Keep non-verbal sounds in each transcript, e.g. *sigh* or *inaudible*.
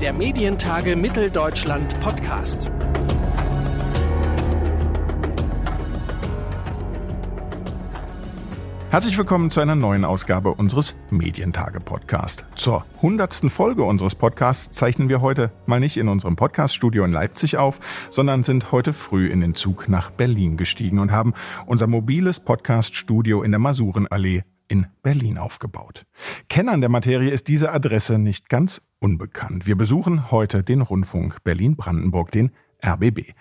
der Medientage Mitteldeutschland Podcast. Herzlich willkommen zu einer neuen Ausgabe unseres Medientage-Podcast. Zur hundertsten Folge unseres Podcasts zeichnen wir heute mal nicht in unserem Podcaststudio in Leipzig auf, sondern sind heute früh in den Zug nach Berlin gestiegen und haben unser mobiles Podcaststudio in der Masurenallee in Berlin aufgebaut. Kennern der Materie ist diese Adresse nicht ganz unbekannt. Wir besuchen heute den Rundfunk Berlin-Brandenburg, den RBB.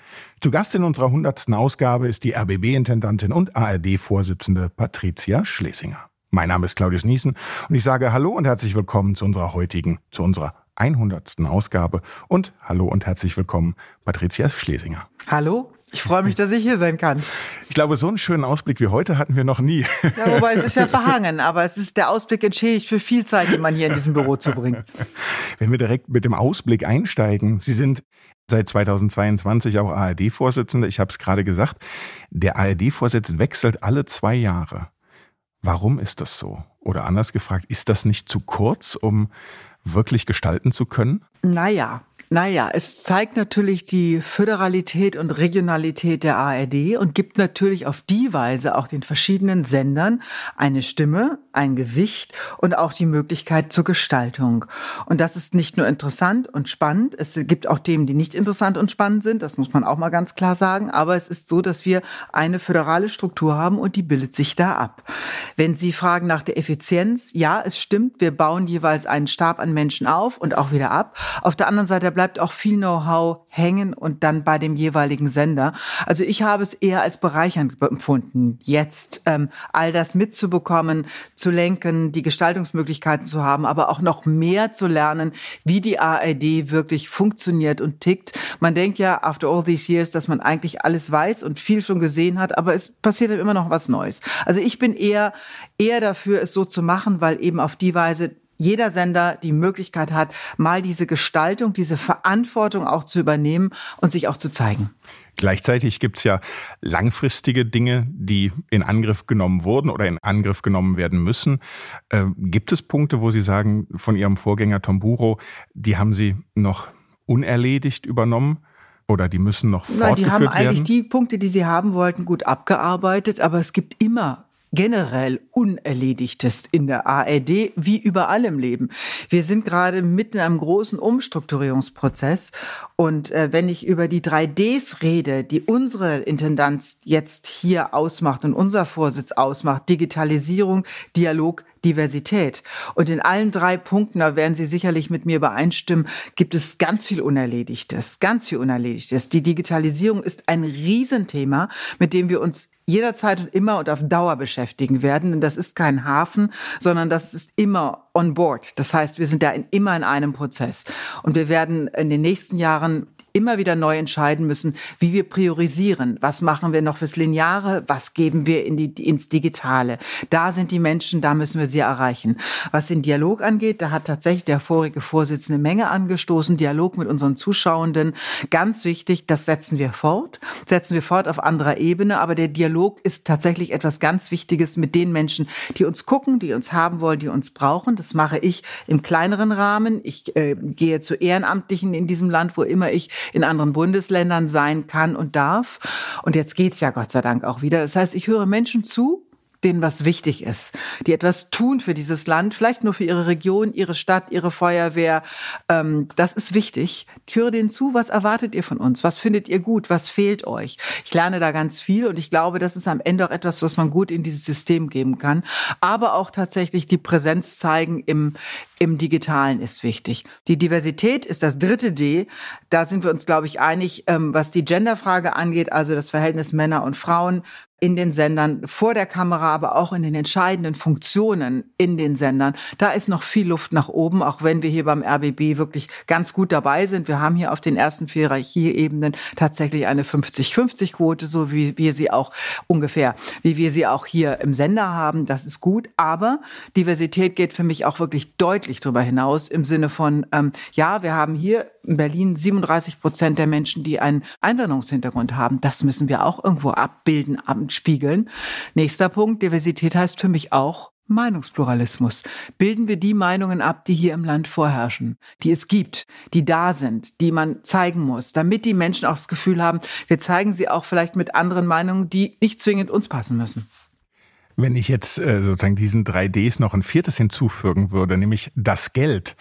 Zu Gast in unserer hundertsten Ausgabe ist die RBB-Intendantin und ARD-Vorsitzende Patricia Schlesinger. Mein Name ist Claudius Niesen und ich sage Hallo und herzlich willkommen zu unserer heutigen, zu unserer 100. Ausgabe und Hallo und herzlich willkommen Patricia Schlesinger. Hallo, ich freue mich, dass ich hier sein kann. Ich glaube, so einen schönen Ausblick wie heute hatten wir noch nie. Ja, wobei es ist ja verhangen, aber es ist der Ausblick entschädigt für viel Zeit, die man hier in diesem Büro zubringt. Wenn wir direkt mit dem Ausblick einsteigen, Sie sind seit 2022 auch ARD-Vorsitzende. Ich habe es gerade gesagt, der ARD-Vorsitz wechselt alle zwei Jahre. Warum ist das so? Oder anders gefragt, ist das nicht zu kurz, um wirklich gestalten zu können? Naja, naja, es zeigt natürlich die Föderalität und Regionalität der ARD und gibt natürlich auf die Weise auch den verschiedenen Sendern eine Stimme, ein Gewicht und auch die Möglichkeit zur Gestaltung. Und das ist nicht nur interessant und spannend, es gibt auch Themen, die nicht interessant und spannend sind, das muss man auch mal ganz klar sagen, aber es ist so, dass wir eine föderale Struktur haben und die bildet sich da ab. Wenn Sie fragen nach der Effizienz, ja, es stimmt, wir bauen jeweils einen Stab an Menschen auf und auch wieder ab. Auf der anderen Seite bleibt auch viel Know-how hängen und dann bei dem jeweiligen Sender. Also ich habe es eher als bereichernd empfunden, jetzt ähm, all das mitzubekommen, zu lenken, die Gestaltungsmöglichkeiten zu haben, aber auch noch mehr zu lernen, wie die ARD wirklich funktioniert und tickt. Man denkt ja, after all these years, dass man eigentlich alles weiß und viel schon gesehen hat, aber es passiert immer noch was Neues. Also ich bin eher, eher dafür, es so zu machen, weil eben auf die Weise jeder Sender die Möglichkeit hat, mal diese Gestaltung, diese Verantwortung auch zu übernehmen und sich auch zu zeigen. Gleichzeitig gibt es ja langfristige Dinge, die in Angriff genommen wurden oder in Angriff genommen werden müssen. Äh, gibt es Punkte, wo Sie sagen, von Ihrem Vorgänger Tom Buro, die haben Sie noch unerledigt übernommen? Oder die müssen noch fortgeführt werden? Die haben eigentlich werden? die Punkte, die sie haben wollten, gut abgearbeitet, aber es gibt immer generell Unerledigtes in der ARD, wie überall im Leben. Wir sind gerade mitten in einem großen Umstrukturierungsprozess. Und äh, wenn ich über die 3Ds rede, die unsere Intendanz jetzt hier ausmacht und unser Vorsitz ausmacht, Digitalisierung, Dialog, Diversität. Und in allen drei Punkten, da werden Sie sicherlich mit mir übereinstimmen, gibt es ganz viel Unerledigtes, ganz viel Unerledigtes. Die Digitalisierung ist ein Riesenthema, mit dem wir uns jederzeit und immer und auf Dauer beschäftigen werden. Denn das ist kein Hafen, sondern das ist immer on board. Das heißt, wir sind da in, immer in einem Prozess. Und wir werden in den nächsten Jahren immer wieder neu entscheiden müssen, wie wir priorisieren. Was machen wir noch fürs Lineare? Was geben wir in die, ins Digitale? Da sind die Menschen, da müssen wir sie erreichen. Was den Dialog angeht, da hat tatsächlich der vorige Vorsitzende Menge angestoßen. Dialog mit unseren Zuschauenden. Ganz wichtig, das setzen wir fort. Setzen wir fort auf anderer Ebene. Aber der Dialog ist tatsächlich etwas ganz Wichtiges mit den Menschen, die uns gucken, die uns haben wollen, die uns brauchen. Das mache ich im kleineren Rahmen. Ich äh, gehe zu Ehrenamtlichen in diesem Land, wo immer ich in anderen Bundesländern sein kann und darf. Und jetzt geht's ja Gott sei Dank auch wieder. Das heißt, ich höre Menschen zu, denen was wichtig ist, die etwas tun für dieses Land, vielleicht nur für ihre Region, ihre Stadt, ihre Feuerwehr. Ähm, das ist wichtig. Ich höre denen zu, was erwartet ihr von uns? Was findet ihr gut? Was fehlt euch? Ich lerne da ganz viel und ich glaube, das ist am Ende auch etwas, was man gut in dieses System geben kann. Aber auch tatsächlich die Präsenz zeigen im, im Digitalen ist wichtig. Die Diversität ist das dritte D. Da sind wir uns, glaube ich, einig, ähm, was die Genderfrage angeht, also das Verhältnis Männer und Frauen in den Sendern, vor der Kamera, aber auch in den entscheidenden Funktionen in den Sendern. Da ist noch viel Luft nach oben, auch wenn wir hier beim RBB wirklich ganz gut dabei sind. Wir haben hier auf den ersten vier Hierarchieebenen tatsächlich eine 50-50-Quote, so wie wir sie auch ungefähr, wie wir sie auch hier im Sender haben. Das ist gut. Aber Diversität geht für mich auch wirklich deutlich darüber hinaus im Sinne von, ähm, ja, wir haben hier in Berlin 37 Prozent der Menschen, die einen Einwanderungshintergrund haben. Das müssen wir auch irgendwo abbilden, spiegeln. Nächster Punkt, Diversität heißt für mich auch Meinungspluralismus. Bilden wir die Meinungen ab, die hier im Land vorherrschen, die es gibt, die da sind, die man zeigen muss, damit die Menschen auch das Gefühl haben, wir zeigen sie auch vielleicht mit anderen Meinungen, die nicht zwingend uns passen müssen. Wenn ich jetzt äh, sozusagen diesen 3Ds noch ein viertes hinzufügen würde, nämlich das Geld.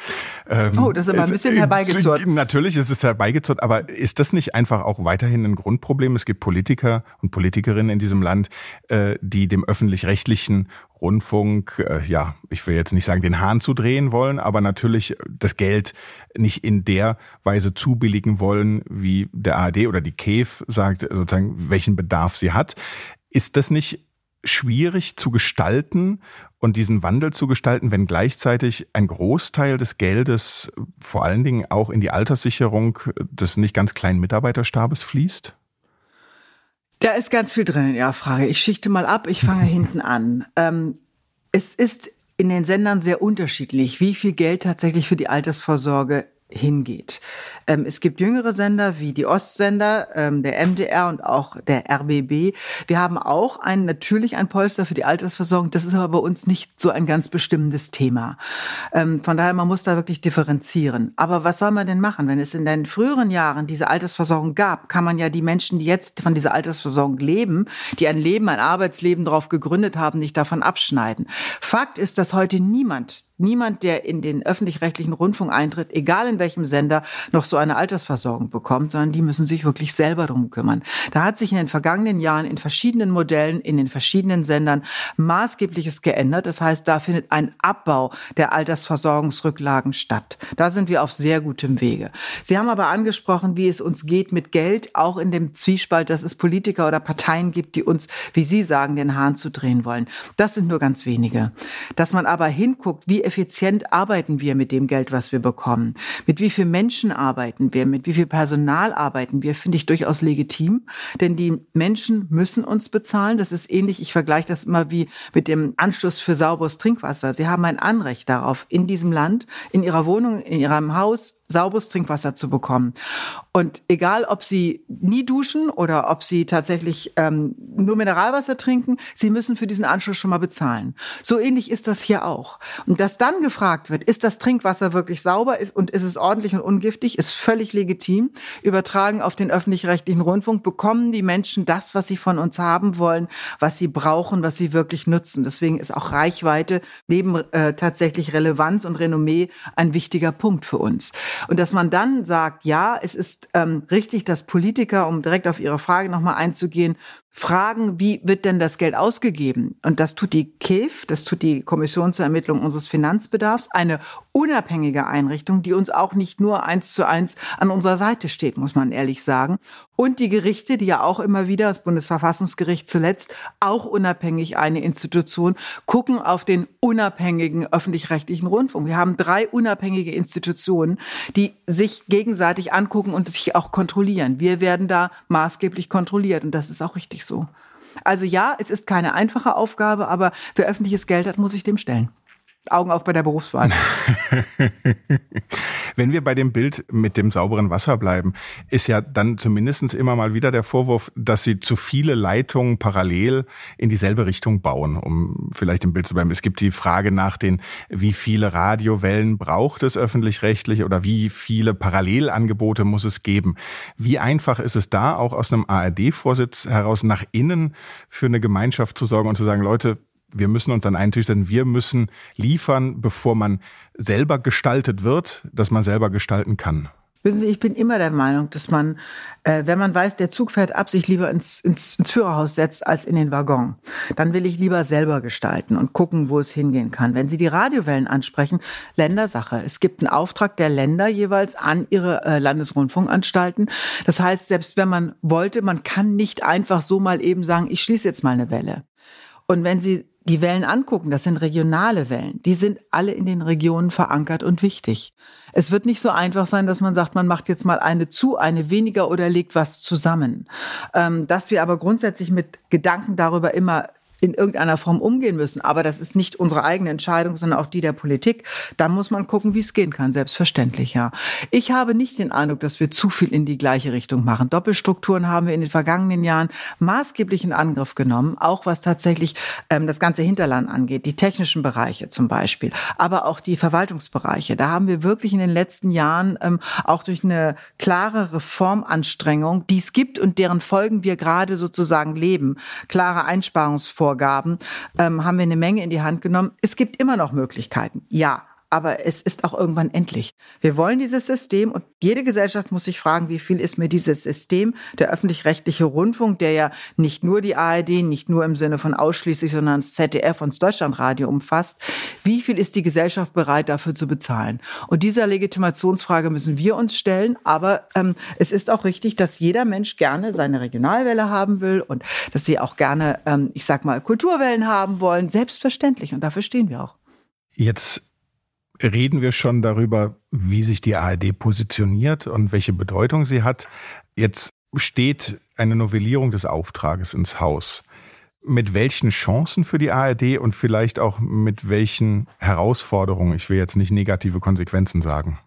Ähm, oh, das ist aber ein bisschen herbeigezurrt. *laughs* Natürlich ist es herbeigezurrt, aber ist das nicht einfach auch weiterhin ein Grundproblem? Es gibt Politiker und Politikerinnen in diesem Land, äh, die dem öffentlich-rechtlichen Rundfunk, äh, ja, ich will jetzt nicht sagen, den Hahn zu drehen wollen, aber natürlich das Geld nicht in der Weise zubilligen wollen, wie der ARD oder die KEF sagt, sozusagen, welchen Bedarf sie hat. Ist das nicht schwierig zu gestalten und diesen Wandel zu gestalten, wenn gleichzeitig ein Großteil des Geldes vor allen Dingen auch in die Alterssicherung des nicht ganz kleinen Mitarbeiterstabes fließt? Da ist ganz viel drin in Ihrer Frage. Ich schichte mal ab, ich fange *laughs* hinten an. Ähm, es ist in den Sendern sehr unterschiedlich, wie viel Geld tatsächlich für die Altersvorsorge hingeht. Ähm, es gibt jüngere Sender wie die Ostsender, ähm, der MDR und auch der RBB. Wir haben auch ein, natürlich ein Polster für die Altersversorgung. Das ist aber bei uns nicht so ein ganz bestimmendes Thema. Ähm, von daher, man muss da wirklich differenzieren. Aber was soll man denn machen? Wenn es in den früheren Jahren diese Altersversorgung gab, kann man ja die Menschen, die jetzt von dieser Altersversorgung leben, die ein Leben, ein Arbeitsleben darauf gegründet haben, nicht davon abschneiden. Fakt ist, dass heute niemand niemand, der in den öffentlich-rechtlichen Rundfunk eintritt, egal in welchem Sender, noch so eine Altersversorgung bekommt, sondern die müssen sich wirklich selber drum kümmern. Da hat sich in den vergangenen Jahren in verschiedenen Modellen, in den verschiedenen Sendern maßgebliches geändert. Das heißt, da findet ein Abbau der Altersversorgungsrücklagen statt. Da sind wir auf sehr gutem Wege. Sie haben aber angesprochen, wie es uns geht mit Geld, auch in dem Zwiespalt, dass es Politiker oder Parteien gibt, die uns, wie Sie sagen, den Hahn zu drehen wollen. Das sind nur ganz wenige. Dass man aber hinguckt, wie effizient arbeiten wir mit dem Geld, was wir bekommen? Mit wie vielen Menschen arbeiten wir? Mit wie viel Personal arbeiten wir? Finde ich durchaus legitim, denn die Menschen müssen uns bezahlen. Das ist ähnlich, ich vergleiche das immer wie mit dem Anschluss für sauberes Trinkwasser. Sie haben ein Anrecht darauf, in diesem Land, in ihrer Wohnung, in ihrem Haus sauberes Trinkwasser zu bekommen. Und egal, ob Sie nie duschen oder ob Sie tatsächlich ähm, nur Mineralwasser trinken, Sie müssen für diesen Anschluss schon mal bezahlen. So ähnlich ist das hier auch. Und dass dann gefragt wird, ist das Trinkwasser wirklich sauber ist, und ist es ordentlich und ungiftig, ist völlig legitim. Übertragen auf den öffentlich-rechtlichen Rundfunk bekommen die Menschen das, was sie von uns haben wollen, was sie brauchen, was sie wirklich nutzen. Deswegen ist auch Reichweite neben äh, tatsächlich Relevanz und Renommee ein wichtiger Punkt für uns. Und dass man dann sagt, ja, es ist ähm, richtig, dass Politiker, um direkt auf Ihre Frage nochmal einzugehen, fragen, wie wird denn das Geld ausgegeben? Und das tut die KIF, das tut die Kommission zur Ermittlung unseres Finanzbedarfs, eine unabhängige Einrichtung, die uns auch nicht nur eins zu eins an unserer Seite steht, muss man ehrlich sagen. Und die Gerichte, die ja auch immer wieder, das Bundesverfassungsgericht zuletzt, auch unabhängig eine Institution, gucken auf den unabhängigen öffentlich-rechtlichen Rundfunk. Wir haben drei unabhängige Institutionen, die sich gegenseitig angucken und sich auch kontrollieren. Wir werden da maßgeblich kontrolliert und das ist auch richtig so. Also ja, es ist keine einfache Aufgabe, aber wer öffentliches Geld hat, muss sich dem stellen. Augen auf bei der Berufswahl. *laughs* Wenn wir bei dem Bild mit dem sauberen Wasser bleiben, ist ja dann zumindest immer mal wieder der Vorwurf, dass sie zu viele Leitungen parallel in dieselbe Richtung bauen, um vielleicht im Bild zu bleiben. Es gibt die Frage nach den, wie viele Radiowellen braucht es öffentlich-rechtlich oder wie viele Parallelangebote muss es geben. Wie einfach ist es da, auch aus einem ARD-Vorsitz heraus nach innen für eine Gemeinschaft zu sorgen und zu sagen, Leute, wir müssen uns an einen Tisch setzen, wir müssen liefern, bevor man selber gestaltet wird, dass man selber gestalten kann. Wissen Sie, ich bin immer der Meinung, dass man, äh, wenn man weiß, der Zug fährt ab, sich lieber ins, ins, ins Führerhaus setzt als in den Waggon. Dann will ich lieber selber gestalten und gucken, wo es hingehen kann. Wenn Sie die Radiowellen ansprechen, Ländersache. Es gibt einen Auftrag der Länder jeweils an ihre äh, Landesrundfunkanstalten. Das heißt, selbst wenn man wollte, man kann nicht einfach so mal eben sagen, ich schließe jetzt mal eine Welle. Und wenn Sie die Wellen angucken, das sind regionale Wellen, die sind alle in den Regionen verankert und wichtig. Es wird nicht so einfach sein, dass man sagt, man macht jetzt mal eine zu, eine weniger oder legt was zusammen. Ähm, dass wir aber grundsätzlich mit Gedanken darüber immer in irgendeiner Form umgehen müssen, aber das ist nicht unsere eigene Entscheidung, sondern auch die der Politik, dann muss man gucken, wie es gehen kann, selbstverständlich, ja. Ich habe nicht den Eindruck, dass wir zu viel in die gleiche Richtung machen. Doppelstrukturen haben wir in den vergangenen Jahren maßgeblich in Angriff genommen, auch was tatsächlich ähm, das ganze Hinterland angeht, die technischen Bereiche zum Beispiel, aber auch die Verwaltungsbereiche. Da haben wir wirklich in den letzten Jahren ähm, auch durch eine klare Reformanstrengung, die es gibt und deren Folgen wir gerade sozusagen leben, klare Einsparungsvorgaben, ähm, haben wir eine Menge in die Hand genommen. Es gibt immer noch Möglichkeiten, ja aber es ist auch irgendwann endlich. Wir wollen dieses System und jede Gesellschaft muss sich fragen, wie viel ist mir dieses System, der öffentlich-rechtliche Rundfunk, der ja nicht nur die ARD, nicht nur im Sinne von ausschließlich, sondern das ZDF und das Deutschlandradio umfasst, wie viel ist die Gesellschaft bereit dafür zu bezahlen? Und dieser Legitimationsfrage müssen wir uns stellen, aber ähm, es ist auch richtig, dass jeder Mensch gerne seine Regionalwelle haben will und dass sie auch gerne, ähm, ich sag mal, Kulturwellen haben wollen, selbstverständlich und dafür stehen wir auch. Jetzt reden wir schon darüber, wie sich die ARD positioniert und welche Bedeutung sie hat. Jetzt steht eine Novellierung des Auftrages ins Haus. Mit welchen Chancen für die ARD und vielleicht auch mit welchen Herausforderungen, ich will jetzt nicht negative Konsequenzen sagen?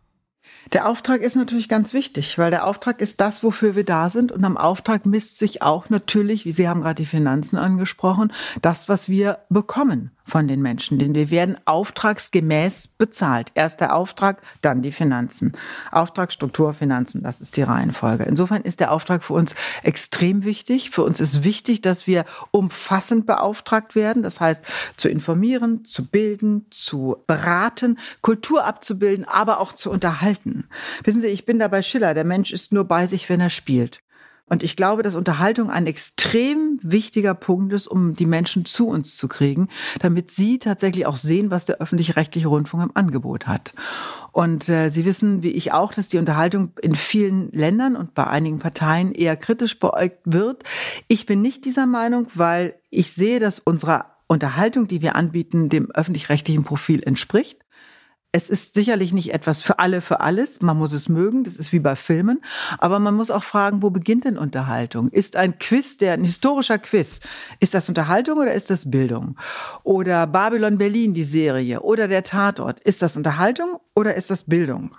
Der Auftrag ist natürlich ganz wichtig, weil der Auftrag ist das, wofür wir da sind. Und am Auftrag misst sich auch natürlich, wie Sie haben gerade die Finanzen angesprochen, das, was wir bekommen von den Menschen, denn wir werden auftragsgemäß bezahlt. Erst der Auftrag, dann die Finanzen. Auftrag, Struktur, Finanzen, das ist die Reihenfolge. Insofern ist der Auftrag für uns extrem wichtig. Für uns ist wichtig, dass wir umfassend beauftragt werden, das heißt zu informieren, zu bilden, zu beraten, Kultur abzubilden, aber auch zu unterhalten. Wissen Sie, ich bin da bei Schiller, der Mensch ist nur bei sich, wenn er spielt. Und ich glaube, dass Unterhaltung ein extrem wichtiger Punkt ist, um die Menschen zu uns zu kriegen, damit sie tatsächlich auch sehen, was der öffentlich-rechtliche Rundfunk im Angebot hat. Und äh, Sie wissen, wie ich auch, dass die Unterhaltung in vielen Ländern und bei einigen Parteien eher kritisch beäugt wird. Ich bin nicht dieser Meinung, weil ich sehe, dass unsere Unterhaltung, die wir anbieten, dem öffentlich-rechtlichen Profil entspricht. Es ist sicherlich nicht etwas für alle, für alles. Man muss es mögen. Das ist wie bei Filmen. Aber man muss auch fragen, wo beginnt denn Unterhaltung? Ist ein Quiz, der, ein historischer Quiz, ist das Unterhaltung oder ist das Bildung? Oder Babylon Berlin, die Serie, oder der Tatort, ist das Unterhaltung oder ist das Bildung?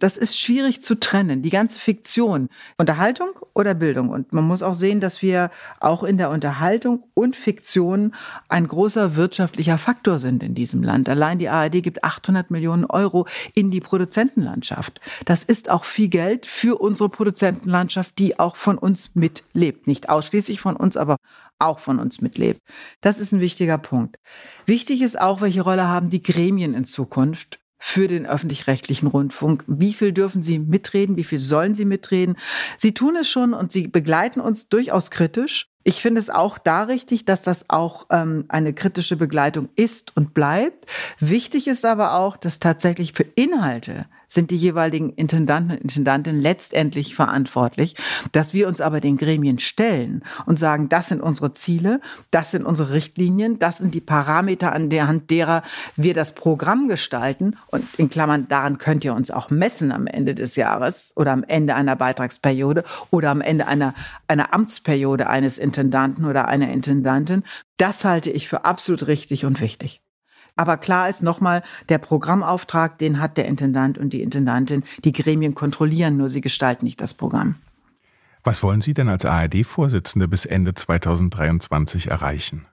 Das ist schwierig zu trennen, die ganze Fiktion. Unterhaltung oder Bildung. Und man muss auch sehen, dass wir auch in der Unterhaltung und Fiktion ein großer wirtschaftlicher Faktor sind in diesem Land. Allein die ARD gibt 800 Millionen Euro in die Produzentenlandschaft. Das ist auch viel Geld für unsere Produzentenlandschaft, die auch von uns mitlebt. Nicht ausschließlich von uns, aber auch von uns mitlebt. Das ist ein wichtiger Punkt. Wichtig ist auch, welche Rolle haben die Gremien in Zukunft für den öffentlich-rechtlichen Rundfunk. Wie viel dürfen sie mitreden? Wie viel sollen sie mitreden? Sie tun es schon und sie begleiten uns durchaus kritisch. Ich finde es auch da richtig, dass das auch ähm, eine kritische Begleitung ist und bleibt. Wichtig ist aber auch, dass tatsächlich für Inhalte sind die jeweiligen Intendanten und Intendantinnen letztendlich verantwortlich, dass wir uns aber den Gremien stellen und sagen, das sind unsere Ziele, das sind unsere Richtlinien, das sind die Parameter, an der Hand derer wir das Programm gestalten und in Klammern, daran könnt ihr uns auch messen am Ende des Jahres oder am Ende einer Beitragsperiode oder am Ende einer, einer Amtsperiode eines Intendanten oder einer Intendantin. Das halte ich für absolut richtig und wichtig. Aber klar ist nochmal, der Programmauftrag, den hat der Intendant und die Intendantin. Die Gremien kontrollieren, nur sie gestalten nicht das Programm. Was wollen Sie denn als ARD-Vorsitzende bis Ende 2023 erreichen?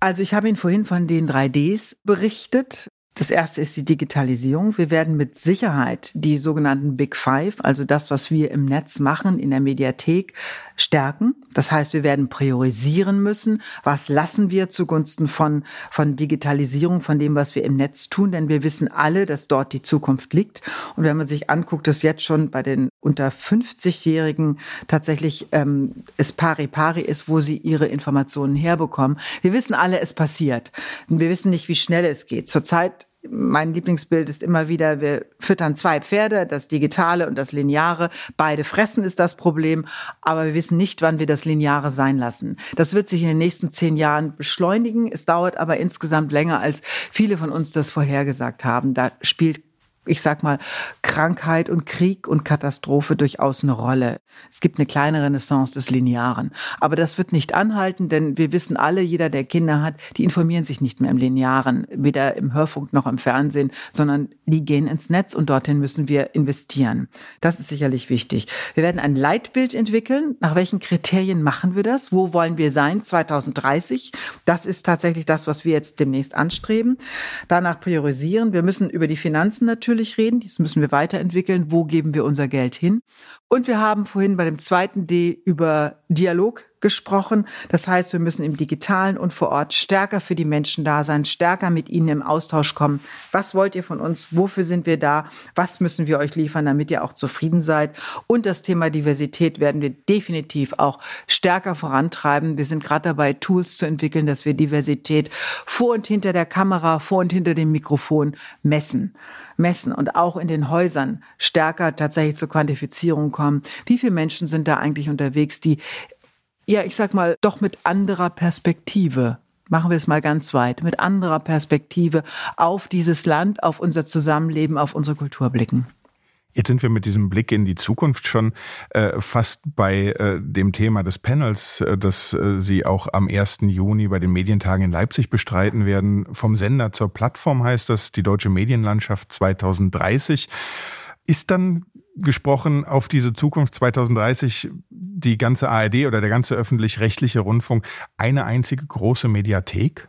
Also ich habe Ihnen vorhin von den 3 Ds berichtet. Das erste ist die Digitalisierung. Wir werden mit Sicherheit die sogenannten Big Five, also das, was wir im Netz machen, in der Mediathek, stärken. Das heißt, wir werden priorisieren müssen. Was lassen wir zugunsten von, von Digitalisierung, von dem, was wir im Netz tun? Denn wir wissen alle, dass dort die Zukunft liegt. Und wenn man sich anguckt, dass jetzt schon bei den unter 50-Jährigen tatsächlich ähm, es pari pari ist, wo sie ihre Informationen herbekommen. Wir wissen alle, es passiert. Wir wissen nicht, wie schnell es geht. Zurzeit mein Lieblingsbild ist immer wieder, wir füttern zwei Pferde, das Digitale und das Lineare. Beide fressen ist das Problem, aber wir wissen nicht, wann wir das Lineare sein lassen. Das wird sich in den nächsten zehn Jahren beschleunigen. Es dauert aber insgesamt länger, als viele von uns das vorhergesagt haben. Da spielt ich sag mal, Krankheit und Krieg und Katastrophe durchaus eine Rolle. Es gibt eine kleine Renaissance des Linearen. Aber das wird nicht anhalten, denn wir wissen alle, jeder, der Kinder hat, die informieren sich nicht mehr im Linearen, weder im Hörfunk noch im Fernsehen, sondern die gehen ins Netz und dorthin müssen wir investieren. Das ist sicherlich wichtig. Wir werden ein Leitbild entwickeln. Nach welchen Kriterien machen wir das? Wo wollen wir sein 2030? Das ist tatsächlich das, was wir jetzt demnächst anstreben. Danach priorisieren. Wir müssen über die Finanzen natürlich reden. Das müssen wir weiterentwickeln. Wo geben wir unser Geld hin? Und wir haben vorhin bei dem zweiten D über Dialog gesprochen. Das heißt, wir müssen im digitalen und vor Ort stärker für die Menschen da sein, stärker mit ihnen im Austausch kommen. Was wollt ihr von uns? Wofür sind wir da? Was müssen wir euch liefern, damit ihr auch zufrieden seid? Und das Thema Diversität werden wir definitiv auch stärker vorantreiben. Wir sind gerade dabei, Tools zu entwickeln, dass wir Diversität vor und hinter der Kamera, vor und hinter dem Mikrofon messen messen und auch in den Häusern stärker tatsächlich zur Quantifizierung kommen. Wie viele Menschen sind da eigentlich unterwegs, die, ja, ich sag mal, doch mit anderer Perspektive machen wir es mal ganz weit, mit anderer Perspektive auf dieses Land, auf unser Zusammenleben, auf unsere Kultur blicken. Jetzt sind wir mit diesem Blick in die Zukunft schon äh, fast bei äh, dem Thema des Panels, äh, das äh, Sie auch am 1. Juni bei den Medientagen in Leipzig bestreiten werden. Vom Sender zur Plattform heißt das die deutsche Medienlandschaft 2030. Ist dann gesprochen auf diese Zukunft 2030 die ganze ARD oder der ganze öffentlich-rechtliche Rundfunk eine einzige große Mediathek?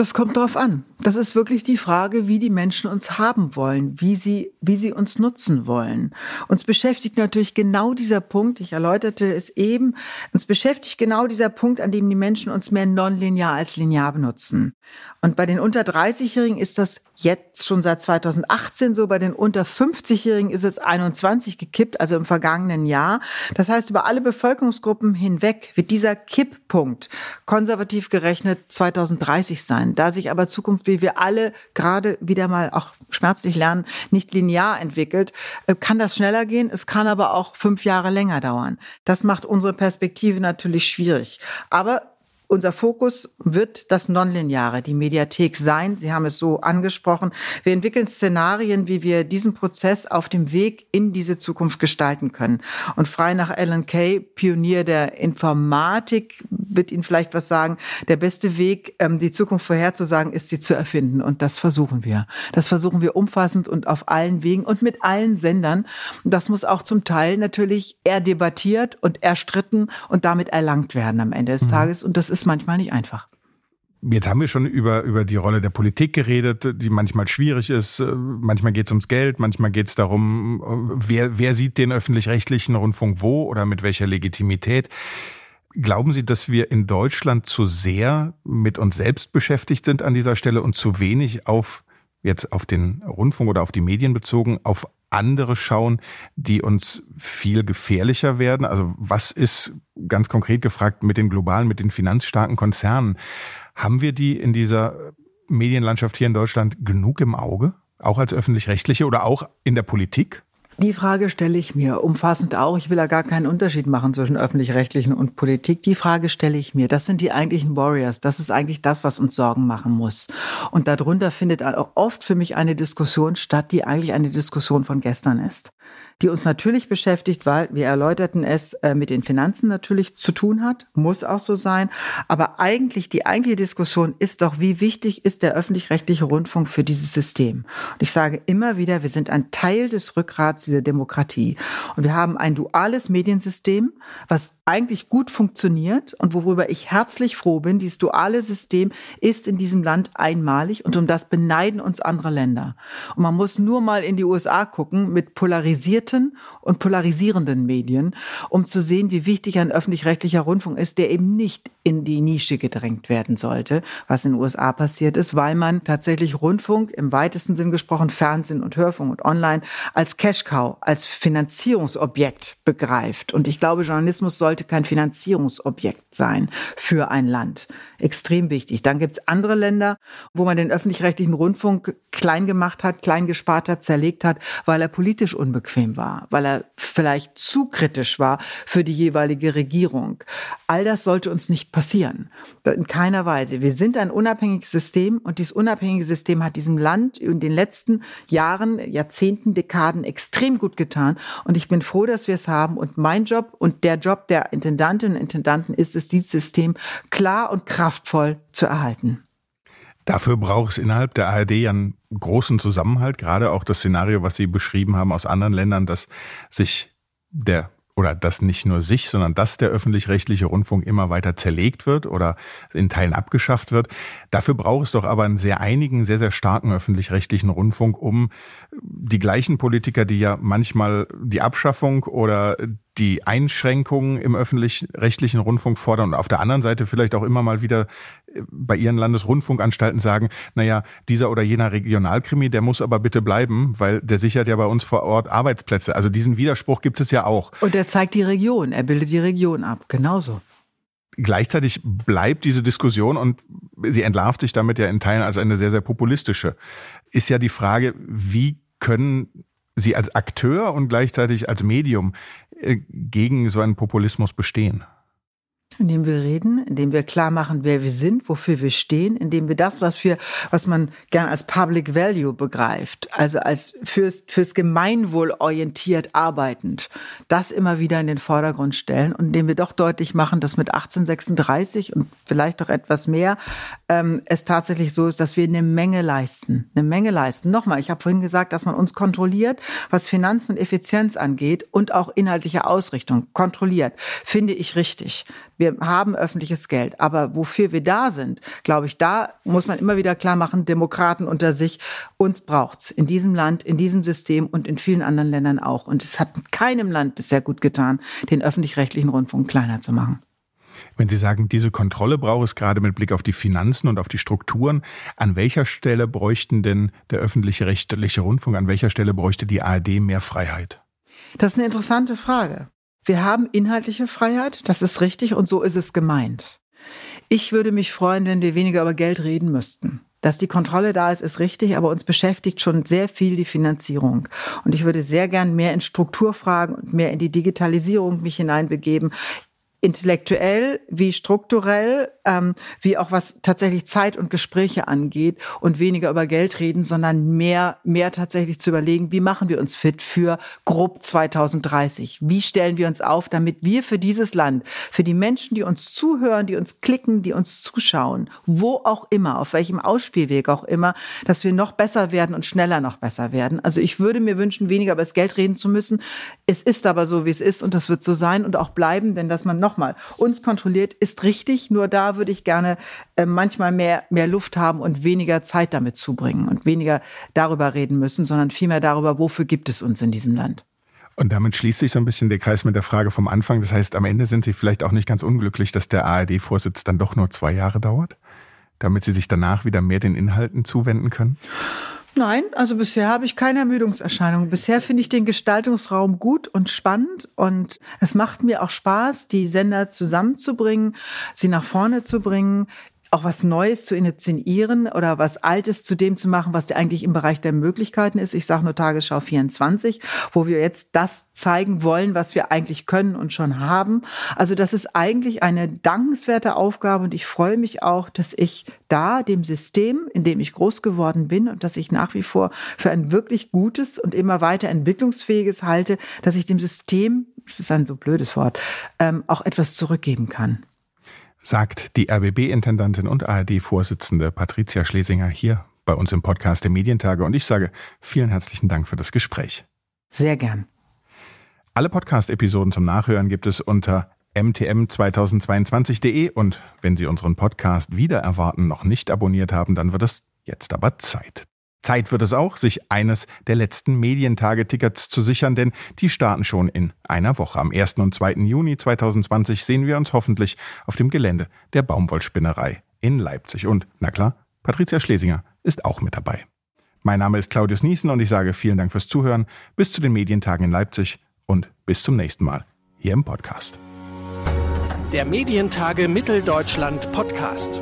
Das kommt darauf an. Das ist wirklich die Frage, wie die Menschen uns haben wollen, wie sie, wie sie uns nutzen wollen. Uns beschäftigt natürlich genau dieser Punkt, ich erläuterte es eben, uns beschäftigt genau dieser Punkt, an dem die Menschen uns mehr nonlinear als linear benutzen. Und bei den unter 30-Jährigen ist das jetzt schon seit 2018 so, bei den unter 50-Jährigen ist es 21 gekippt, also im vergangenen Jahr. Das heißt, über alle Bevölkerungsgruppen hinweg wird dieser Kipppunkt konservativ gerechnet 2030 sein. Da sich aber Zukunft, wie wir alle gerade wieder mal auch schmerzlich lernen, nicht linear entwickelt, äh, kann das schneller gehen. Es kann aber auch fünf Jahre länger dauern. Das macht unsere Perspektive natürlich schwierig. Aber unser Fokus wird das Nonlineare, die Mediathek sein. Sie haben es so angesprochen. Wir entwickeln Szenarien, wie wir diesen Prozess auf dem Weg in diese Zukunft gestalten können. Und frei nach Alan Kay, Pionier der Informatik, wird Ihnen vielleicht was sagen. Der beste Weg, ähm, die Zukunft vorherzusagen, ist sie zu erfinden. Und das versuchen wir. Das versuchen wir umfassend und auf allen Wegen und mit allen Sendern. Das muss auch zum Teil natürlich eher debattiert und erstritten und damit erlangt werden am Ende des mhm. Tages. Und das ist ist manchmal nicht einfach. Jetzt haben wir schon über, über die Rolle der Politik geredet, die manchmal schwierig ist. Manchmal geht es ums Geld, manchmal geht es darum, wer, wer sieht den öffentlich-rechtlichen Rundfunk wo oder mit welcher Legitimität. Glauben Sie, dass wir in Deutschland zu sehr mit uns selbst beschäftigt sind an dieser Stelle und zu wenig auf jetzt auf den Rundfunk oder auf die Medien bezogen, auf andere schauen, die uns viel gefährlicher werden? Also was ist ganz konkret gefragt mit den globalen, mit den finanzstarken Konzernen? Haben wir die in dieser Medienlandschaft hier in Deutschland genug im Auge? Auch als öffentlich-rechtliche oder auch in der Politik? Die Frage stelle ich mir umfassend auch. Ich will da gar keinen Unterschied machen zwischen öffentlich-rechtlichen und Politik. Die Frage stelle ich mir. Das sind die eigentlichen Warriors. Das ist eigentlich das, was uns Sorgen machen muss. Und darunter findet auch oft für mich eine Diskussion statt, die eigentlich eine Diskussion von gestern ist die uns natürlich beschäftigt, weil wir erläuterten es äh, mit den Finanzen natürlich zu tun hat, muss auch so sein. Aber eigentlich die eigentliche Diskussion ist doch, wie wichtig ist der öffentlich-rechtliche Rundfunk für dieses System? Und ich sage immer wieder, wir sind ein Teil des Rückgrats dieser Demokratie. Und wir haben ein duales Mediensystem, was eigentlich gut funktioniert und worüber ich herzlich froh bin. Dieses duale System ist in diesem Land einmalig und um das beneiden uns andere Länder. Und man muss nur mal in die USA gucken mit polarisierten und polarisierenden Medien, um zu sehen, wie wichtig ein öffentlich-rechtlicher Rundfunk ist, der eben nicht in die Nische gedrängt werden sollte, was in den USA passiert ist, weil man tatsächlich Rundfunk im weitesten Sinn gesprochen, Fernsehen und Hörfunk und Online als Cash-Cow, als Finanzierungsobjekt begreift. Und ich glaube, Journalismus sollte sollte kein Finanzierungsobjekt sein für ein Land. Extrem wichtig. Dann gibt es andere Länder, wo man den öffentlich-rechtlichen Rundfunk klein gemacht hat, klein gespart hat, zerlegt hat, weil er politisch unbequem war, weil er vielleicht zu kritisch war für die jeweilige Regierung. All das sollte uns nicht passieren. In keiner Weise. Wir sind ein unabhängiges System und dieses unabhängige System hat diesem Land in den letzten Jahren, Jahrzehnten, Dekaden extrem gut getan. Und ich bin froh, dass wir es haben. Und mein Job und der Job der Intendantinnen und Intendanten ist es, dieses System klar und kraftvoll zu erhalten. Dafür braucht es innerhalb der ARD ja einen großen Zusammenhalt, gerade auch das Szenario, was Sie beschrieben haben aus anderen Ländern, dass sich der oder dass nicht nur sich, sondern dass der öffentlich-rechtliche Rundfunk immer weiter zerlegt wird oder in Teilen abgeschafft wird. Dafür braucht es doch aber einen sehr einigen, sehr, sehr starken öffentlich-rechtlichen Rundfunk, um die gleichen Politiker, die ja manchmal die Abschaffung oder die Einschränkungen im öffentlich-rechtlichen Rundfunk fordern und auf der anderen Seite vielleicht auch immer mal wieder äh, bei ihren Landesrundfunkanstalten sagen, naja, dieser oder jener Regionalkrimi, der muss aber bitte bleiben, weil der sichert ja bei uns vor Ort Arbeitsplätze. Also diesen Widerspruch gibt es ja auch. Und er zeigt die Region, er bildet die Region ab, genauso. Gleichzeitig bleibt diese Diskussion und sie entlarvt sich damit ja in Teilen als eine sehr, sehr populistische. Ist ja die Frage, wie können Sie als Akteur und gleichzeitig als Medium äh, gegen so einen Populismus bestehen? Indem wir reden, indem wir klar machen, wer wir sind, wofür wir stehen, indem wir das, was wir, was man gern als Public Value begreift, also als fürs, fürs Gemeinwohl orientiert arbeitend, das immer wieder in den Vordergrund stellen und indem wir doch deutlich machen, dass mit 1836 und vielleicht doch etwas mehr ähm, es tatsächlich so ist, dass wir eine Menge leisten, eine Menge leisten. Nochmal, ich habe vorhin gesagt, dass man uns kontrolliert, was Finanzen und Effizienz angeht und auch inhaltliche Ausrichtung kontrolliert, finde ich richtig. Wir haben öffentliches Geld. Aber wofür wir da sind, glaube ich, da muss man immer wieder klar machen, Demokraten unter sich, uns braucht's in diesem Land, in diesem System und in vielen anderen Ländern auch. Und es hat keinem Land bisher gut getan, den öffentlich-rechtlichen Rundfunk kleiner zu machen. Wenn Sie sagen, diese Kontrolle braucht es gerade mit Blick auf die Finanzen und auf die Strukturen, an welcher Stelle bräuchten denn der öffentliche rechtliche Rundfunk, an welcher Stelle bräuchte die ARD mehr Freiheit? Das ist eine interessante Frage. Wir haben inhaltliche Freiheit, das ist richtig und so ist es gemeint. Ich würde mich freuen, wenn wir weniger über Geld reden müssten. Dass die Kontrolle da ist, ist richtig, aber uns beschäftigt schon sehr viel die Finanzierung. Und ich würde sehr gern mehr in Strukturfragen und mehr in die Digitalisierung mich hineinbegeben, intellektuell wie strukturell, ähm, wie auch was tatsächlich Zeit und Gespräche angeht und weniger über Geld reden, sondern mehr, mehr tatsächlich zu überlegen, wie machen wir uns fit für grob 2030? Wie stellen wir uns auf, damit wir für dieses Land, für die Menschen, die uns zuhören, die uns klicken, die uns zuschauen, wo auch immer, auf welchem Ausspielweg auch immer, dass wir noch besser werden und schneller noch besser werden. Also ich würde mir wünschen, weniger über das Geld reden zu müssen. Es ist aber so, wie es ist und das wird so sein und auch bleiben, denn dass man noch nochmal, uns kontrolliert ist richtig, nur da würde ich gerne äh, manchmal mehr, mehr Luft haben und weniger Zeit damit zubringen und weniger darüber reden müssen, sondern vielmehr darüber, wofür gibt es uns in diesem Land. Und damit schließt sich so ein bisschen der Kreis mit der Frage vom Anfang. Das heißt, am Ende sind Sie vielleicht auch nicht ganz unglücklich, dass der ARD-Vorsitz dann doch nur zwei Jahre dauert, damit Sie sich danach wieder mehr den Inhalten zuwenden können? Nein, also bisher habe ich keine Ermüdungserscheinung. Bisher finde ich den Gestaltungsraum gut und spannend und es macht mir auch Spaß, die Sender zusammenzubringen, sie nach vorne zu bringen auch was Neues zu initiieren oder was Altes zu dem zu machen, was eigentlich im Bereich der Möglichkeiten ist. Ich sage nur Tagesschau 24, wo wir jetzt das zeigen wollen, was wir eigentlich können und schon haben. Also das ist eigentlich eine dankenswerte Aufgabe und ich freue mich auch, dass ich da dem System, in dem ich groß geworden bin und dass ich nach wie vor für ein wirklich gutes und immer weiter entwicklungsfähiges halte, dass ich dem System, das ist ein so blödes Wort, ähm, auch etwas zurückgeben kann sagt die RBB-Intendantin und ARD-Vorsitzende Patricia Schlesinger hier bei uns im Podcast der Medientage. Und ich sage vielen herzlichen Dank für das Gespräch. Sehr gern. Alle Podcast-Episoden zum Nachhören gibt es unter mtm2022.de und wenn Sie unseren Podcast wieder erwarten, noch nicht abonniert haben, dann wird es jetzt aber Zeit. Zeit wird es auch, sich eines der letzten Medientage-Tickets zu sichern, denn die starten schon in einer Woche. Am 1. und 2. Juni 2020 sehen wir uns hoffentlich auf dem Gelände der Baumwollspinnerei in Leipzig. Und, na klar, Patricia Schlesinger ist auch mit dabei. Mein Name ist Claudius Niesen und ich sage vielen Dank fürs Zuhören. Bis zu den Medientagen in Leipzig und bis zum nächsten Mal hier im Podcast. Der Medientage Mitteldeutschland Podcast.